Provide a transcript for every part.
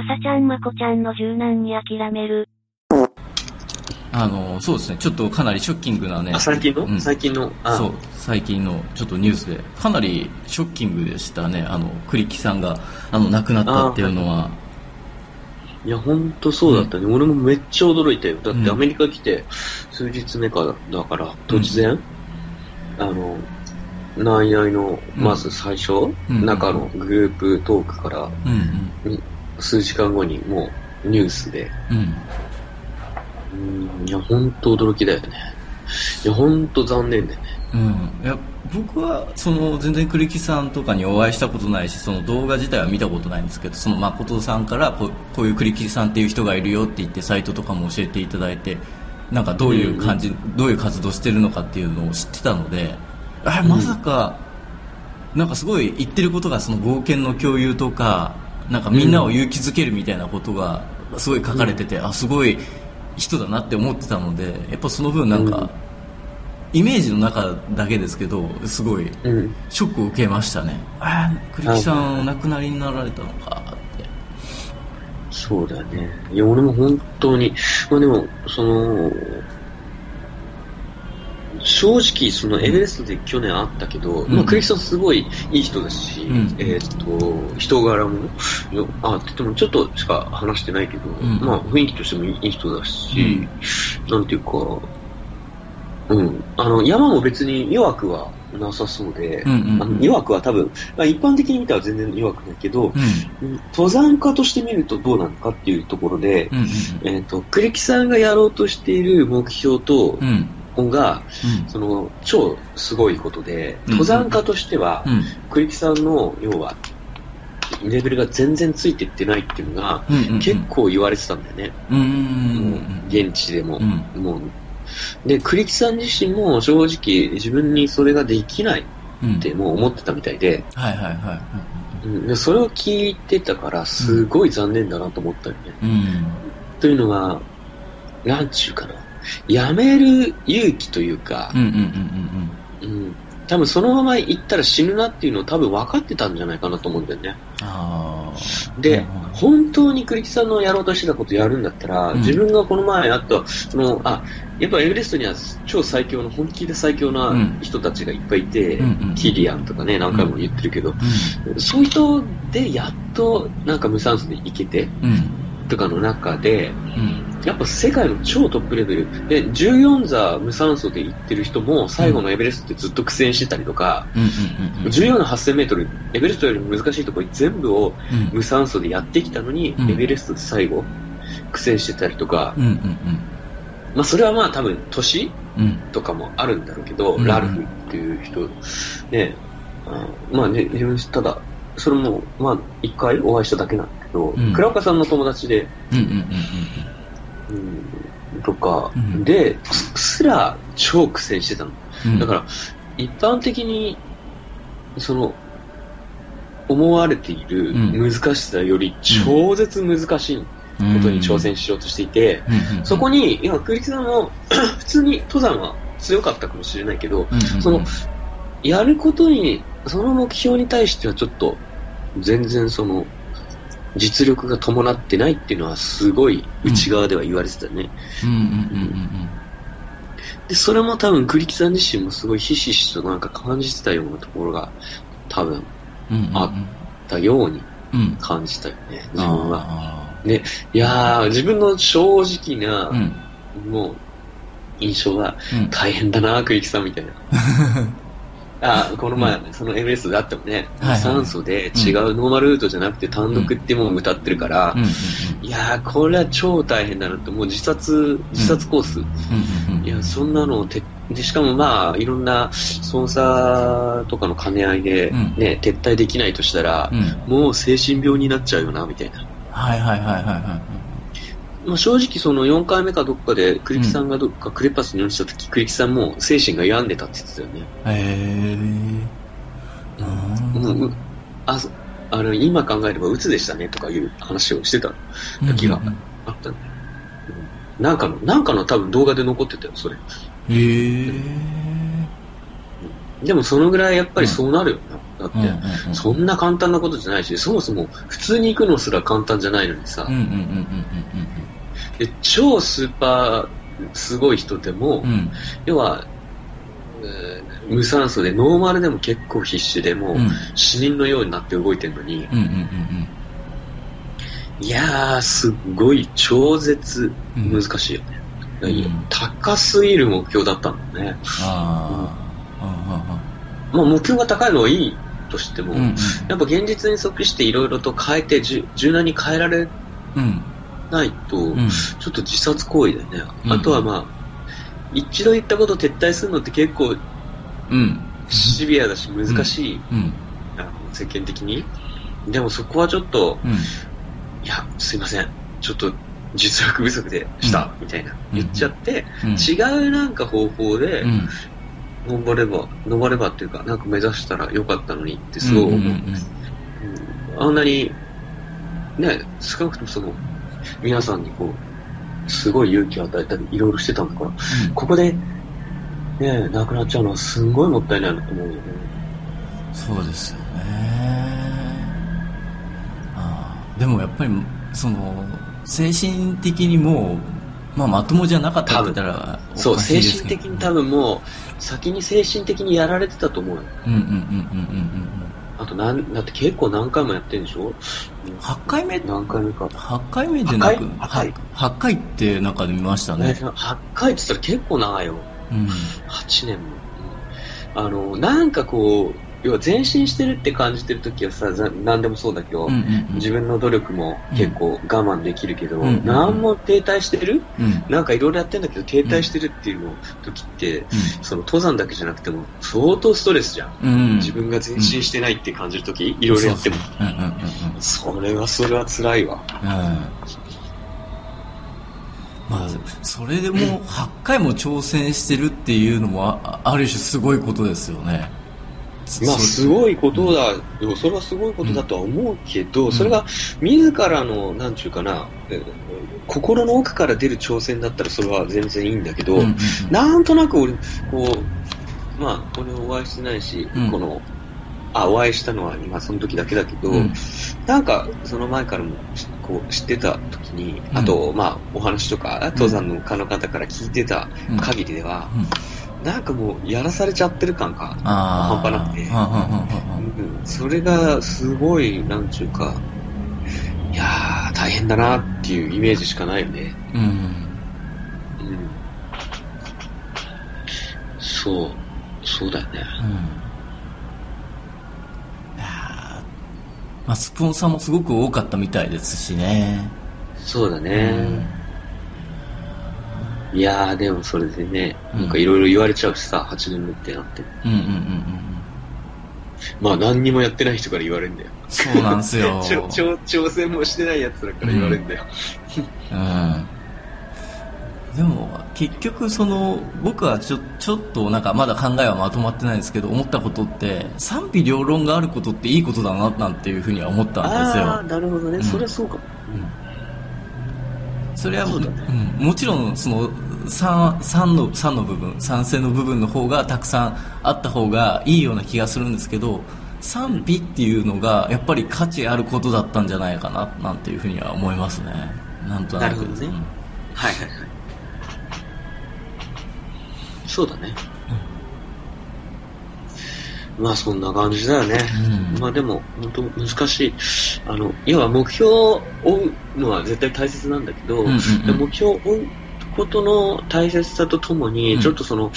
まさちゃんまこちゃんの柔軟に諦める。あの、そうですね、ちょっとかなりショッキングなね。あ、最近の、うん。最近の、あ。そう、最近のちょっとニュースで、かなりショッキングでしたね。あの、栗木さんが、あの、亡くなったっていうのは。い。や、ほんとそうだったね。俺もめっちゃ驚いたよ。だっうん。てアメリカ来て、数日目かだから、突然、あの、ナイナイの、まず最初、うん。中のグループトークから、うん数時間後にもうニュースで、うん。うん。うん、いや、ほんと驚きだよね。いや、ほんと残念だよね。うん。いや、僕は、その、全然栗木さんとかにお会いしたことないし、その動画自体は見たことないんですけど、その誠さんからこう、こういう栗木さんっていう人がいるよって言って、サイトとかも教えていただいて、なんかどういう感じ、どういう活動してるのかっていうのを知ってたので、あ、まさか、なんかすごい言ってることがその冒険の共有とか、なんかみんなを勇気づけるみたいなことがすごい書かれてて、あ、すごい人だなって思ってたので、やっぱその分なんか、うんイメージの中だけですけど、すごいうん。ショックを受けましたね。ああ、栗木さんお亡くなりになられたのかって。そうだよね。いや、俺も本当に、まあでも、その、正直、そのエベレストで去年会ったけど、うん。まあクリスさんすごいいい人だし、うん。えーっと、人柄も、よあ、って言ってもちょっとしか話してないけど、ん。まあ雰囲気としてもいい人だし、なんていうか、うん、あの、山も別に弱くはなさそうで、うんうんうん。あの弱くは多分、まあ、一般的に見たら全然弱くないけど、うん。登山家として見るとどうなのかっていうところで、うん。えっ、と、栗木さんがやろうとしている目標とうん。うん。が、その、超すごいことで、うん登山家としては、うん。栗木さんの、要は、レベルが全然ついていってないっていうのが。結構言われてたんだよね。うん。現地でも。うん。もうで、栗木さん自身も正直自分にそれができないうん。ってもう思ってたみたいで、はいはいはい。うんでそれを聞いてたから、すごい残念だなと思ったよね。うん。というのは、なんちゅうかな。やめる勇気というか多分そのまま行ったら死ぬなっていうのを多分分かってたんじゃないかなと思うんだよね。で、うん本当に栗木さんのやろうとしてたことやるんだったら、うん。自分がこの前あった、その、あ、やっぱエベレストには超最強の、本気で最強な人たちがいっぱいいて、うんうんキリアンとかね、何回も言ってるけど、うそういう人でやっとなんか無酸素で行けて。とかの中で、うん。やっぱ世界の超トップレベルで14座無酸素で行ってる人も最後のエベレストってずっと苦戦してたりとか、うん。うん。うん。14の8000メートル、エベレストよりも難しいところ全部をうん。無酸素でやってきたのに、うんエベレストで最後苦戦してたりとか、うん。うん。まあそれはまあ多分年うん。うん。とかもあるんだろうけど、うんラルフっていう人、ね、あまあね、自分ただ、それもまあ一回お会いしただけなんだけど、うん倉岡さんの友達で、うん。うん。うん、とか、うんで、すすら超苦戦してたの。うん。だから、一般的に、その、思われているうん難しさより超絶難しいら、ことに挑戦しようとしていて。そこに、今、栗木さんも 普通に登山は強かったかもしれないけど、うん。その、やることに、その目標に対してはちょっと、全然その、実力が伴ってないっていうのはすごい内側では言われてたね。で、それも多分栗木さん自身もすごいひしひしとなんか感じてたようなところが多分。あたようにうん。感じたよね、自分は。あいやー、自分の正直なあ。う、ん。もう、印象はうん。大変だな、栗木さんみたいな。あこの前、そのエベレストであってもね、はいはい酸素で違うノーマルルートじゃなくて単独ってもう歌ってるから、うん。うん。いやー、これは超大変だなって、もう自殺、自殺コース。いや、そんなのて、で、しかもまあ、いろんなスポンサーとかの兼ね合いで、うんね、撤退できないとしたらう、ん。もう精神病になっちゃうよな、みたいな。はいはいはいはいはまあ、正直その4回目かどっかで、栗木さんがどっかクレパスに落ちた時、栗木さんも精神が病んでたって言ってたよね。い。へえ。うんうんあ、そあの、今考えれば鬱でしたねとかいう話をしてた時があったんだよ。うんなんかの、なんかの多分動画で残ってたよ、それ。へえ。でもそのぐらいやっぱりそうなるよな。だって、うんうんうんそんな簡単なことじゃないし、そもそも普通に行くのすら簡単じゃないのにさ、うんうんうんうんで超スーパーすごい人でも、うん。うんうん要は、えー無酸素でノーマルでも結構必死でもう、うん。死人のようになって動いてるのに、うんうんうんいやー、すっごい超絶うん。難しいよね。うん。高すぎる目標だったんだね。ああまあ目標が高いのはいいとしても、うんうんうん。やっぱ現実に即していろいろと変えて柔軟に変えられうんないと、うん。ちょっと自殺行為だよね。うん。あとはまあ、一度言ったこと撤退するのって結構うん。シビアだし難しい、うん。あの世間的に。でもそこはちょっと、うん。いや、すいません。ちょっと実力不足でした、みたいな。うん言っちゃって、うん。違うなんか方法でうん。登れば、登ればっていうか、なんか目指したらよかったのにってすごい思う。うんうんうん。うん。あんなに、ね、少なくともその、皆さんにこう、すごい勇気を与えたり、いろいろしてたんだから、ここで、ね、亡くなっちゃうのはすんごいもったいないなと思うよね。そうですよね。ああ。でもやっぱりその精神的にもう、まあ、まともじゃなかったって言ったらおそう、精神的に多分もう、先に精神的にやられてたと思うよ。うんうんうんうんうんうんあとなん、だって結構何回もやってんでしょ？8回目？何回目か。8回目でなく？8回？8, 回。って中で見ましたね、ね8回って言ったら結構長いよ。うん。8年も。うんあの、なんかこう、要は前進してるって感じてるときはさ、ざ何でもそうだけど、うんうんうん。自分の努力も結構我慢できるけど、うんうんうん。何も停滞してる？うん。なんかいろいろやってんだけど停滞してるっていうの時って、その登山だけじゃなくても相当ストレスじゃん。うん。うん自分が前進してないって感じるとき、いろいろやっても。うんうんうんうんそれはそれは辛いわ。うん。まあ、それでも8 回も挑戦してるっていうのもあある種すごいことですよね。まあ、そすごいことだよ。それはすごいことだとは思うけど、それが自らの、なんちゅうかな、えー心の奥から出る挑戦だったらそれは全然いいんだけど、うんうんうん。なんとなく俺、こう、まあ、俺お会いしてないし、うん。この、あ、お会いしたのは今その時だけだけど、うん。なんか、その前からも、こう、知ってた時に、うん。あと、まあ、お話とか、登山の家の方から聞いてた限りでは、うんなんかもう、やらされちゃってる感が、半端なくてうんうんうんうんうんそれがすごい、なんちゅうか、いやー、大変だなっていうイメージしかないよね。うんうん。そう、そうだよね。うんいやーまあ、スポンサーもすごく多かったみたいですしね。そうだね。いやー、でもそれでね、うんなんかいろいろ言われちゃうしさ、8年目ってなって。うんうんうんうんうん。まあ何にもやってない人から言われるんだよ。そうなんですよ。挑戦もしてないやつらから言われるんだよ。うんでも結局その僕はちょちょっとなんかまだ考えはまとまってないんですけど思ったことって賛否両論があることっていいことだななんていうふうには思ったんですよなるほどね。うんそれはそうかも。それはそううん、もちろんその 3, 3, の3の部分賛成の部分の方がたくさんあった方がいいような気がするんですけど賛否っていうのがやっぱり価値あることだったんじゃないかななんていうふうには思いますねなんとなくなるほどねうんはいはいはい。そうだね。まあそんな感じだよね。うんまあでも、本当難しい。あの、要は目標を追うのは絶対大切なんだけど、うんうんうん。目標を追うことの大切さとともに、うん。ちょっとその、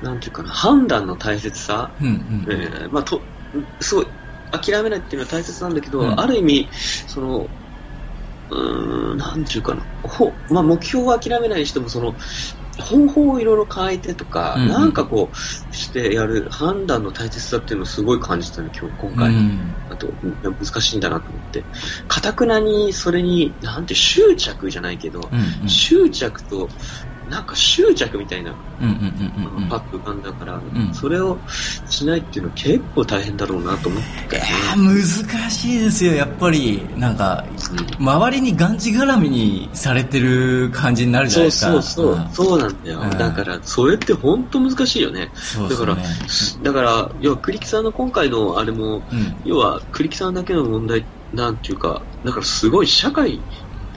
なんていうかな、判断の大切さ、うんうん。えーまあと、すごい、諦めないっていうのは大切なんだけど、うん。ある意味、その、うーん、なんていうかな、ほまあ、目標を諦めないにしても、その、方法をいろいろ変えてとか、うんうんなんかこう、してやる判断の大切さっていうのをすごい感じたね、今日、今回。うんあと、うん難しいんだなと思って。かたくなに、それに、なんて執着じゃないけど、うんうん執着と、なんか執着みたいな、うんうんうんうんうん。パッと浮かんだから、ん。それをしないっていうのは結構大変だろうなと思って、いやー難しいですよやっぱり。なんか周りにがんじがらみにされてる感じになるじゃないそうですか。そうそう、ん。そうなんだよ、うん。だからそれって本当難しいよね。そうですよだからね、だから要は栗木さんの今回のあれもうん。要は栗木さんだけの問題なんていうかだからすごい社会うんうん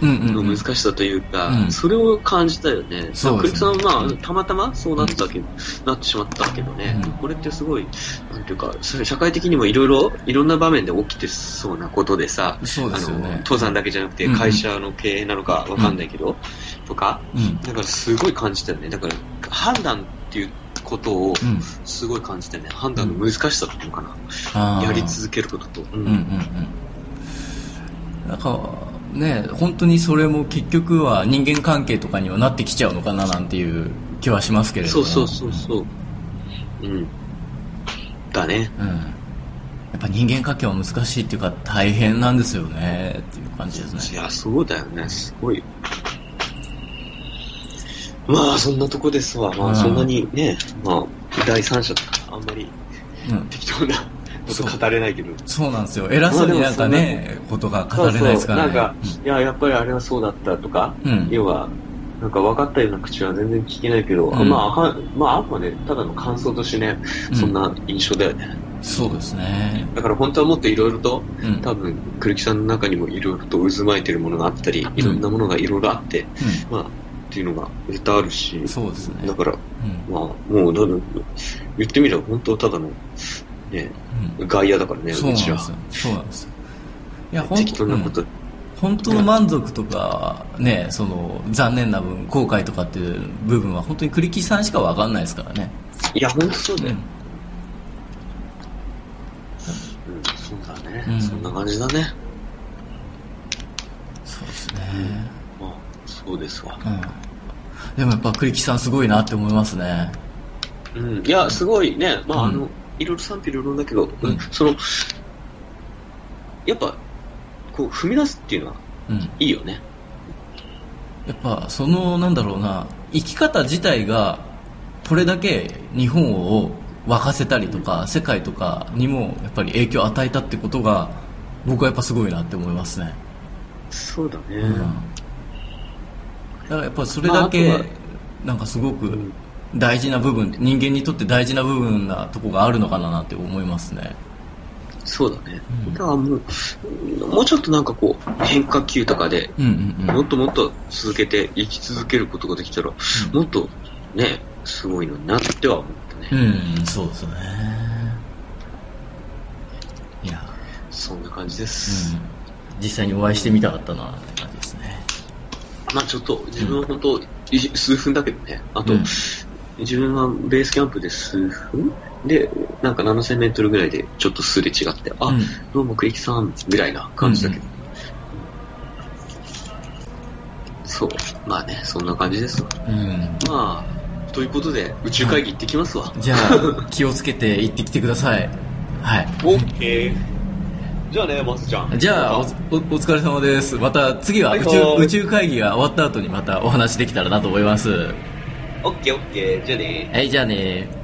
のうん難しさというか、うん。それを感じたよね。そうですね。栗木さん。はまあ、うんたまたまそうなったけど、なってしまったけどね、うん。これってすごい、なんていうか、社会的にもいろいろ、いろんな場面で起きてそうなことでさ、そうでね。あの、登山だけじゃなくてうんうん。会社の経営なのかわかんないけど、とか、うん。だからすごい感じたよね。だから、判断っていうことをうん。すごい感じたよね。判断の難しさっていうのかな。やり続けることと。うん。うんうんうん。なんかね本当にそれも結局は人間関係とかにはなってきちゃうのかななんていう気はしますけれどもそうそうそうそう。うん。だね。うん、やっぱ人間関係は難しいっていうか大変なんですよねっていう感じですねいや、そうだよね。すごい。まあ、そんなとこですわ。まうんあ、そんなにね、まあ、第三者とか、あんまりうん適当なこと語れないけど。そうなんですよ。偉そうになんかねことが語れないですからね。なんか、いや、やっぱりあれはそうだったとか、うん。要は、なんか分かったような口は全然聞けないけど、うん。まあ、はまあ、あくまでただの感想としてね、うん。そんな印象だよね。そうですね。だから本当はもっといろいろと、うん。多分、栗木さんの中にもいろいろと渦巻いてるものがあったり、いろんなものがいろいろあって、まあ、っていうのが絶対あるし。うん、そうですね。だから、うん。まあ、もう、だ言ってみれば本当ただの、ね、うん。外野だからね、そうなんです。よ。そうなんですよ。いやほん適当なこうん。と、本当の満足とかねその残念な分後悔とかっていう部分は本当に栗木さんしか分かんないですからね。いや、本当そうだよ。うん。うん、そうだね、うん。そんな感じだね。そうですね。まあ、そうですわ。うん。でもやっぱ栗木さんすごいなって思いますね。うん、いや、すごいね、まあ、うん。あの、いろいろ賛否両論だけど、うん。その、やっぱ、こう、踏み出すっていうのはうん。いいよね。やっぱそのなんだろうな生き方自体がこれだけ日本を沸かせたりとか世界とかにもやっぱり影響を与えたってことが僕はやっぱすごいなって思いますね、そうだね。うん、だからやっぱそれだけなんかすごくん大事な部分人間にとって大事な部分なとこがあるのかなって思いますねそうだね。うんだからもう、もうちょっとなんかこう、変化球とかで、うんうんうんもっともっと続けて、生き続けることができたら、うんもっとね、すごいのになっては思ったね。うんそうですよねいやそんな感じです。うん実際にお会いしてみたかったなって感じですねまあちょっと、自分は本当、い数分だけどね。あと、うん自分はベースキャンプで数分で、なんか7000メートルぐらいでちょっとすれ違って、あ、うんどうも栗木さん、ぐらいな感じだけど。そう。まあね、そんな感じですわ。うんまあ、ということで、宇宙会議行ってきますわ。じゃあ 気をつけて行ってきてくださいはいオッケー。じゃあね、マスちゃん。じゃあおおお疲れ様ですまた次は宇宙,、はいはい宇宙会議が終わった後にまたお話できたらなと思いますオッケーオッケー。じゃあね。はいじゃあね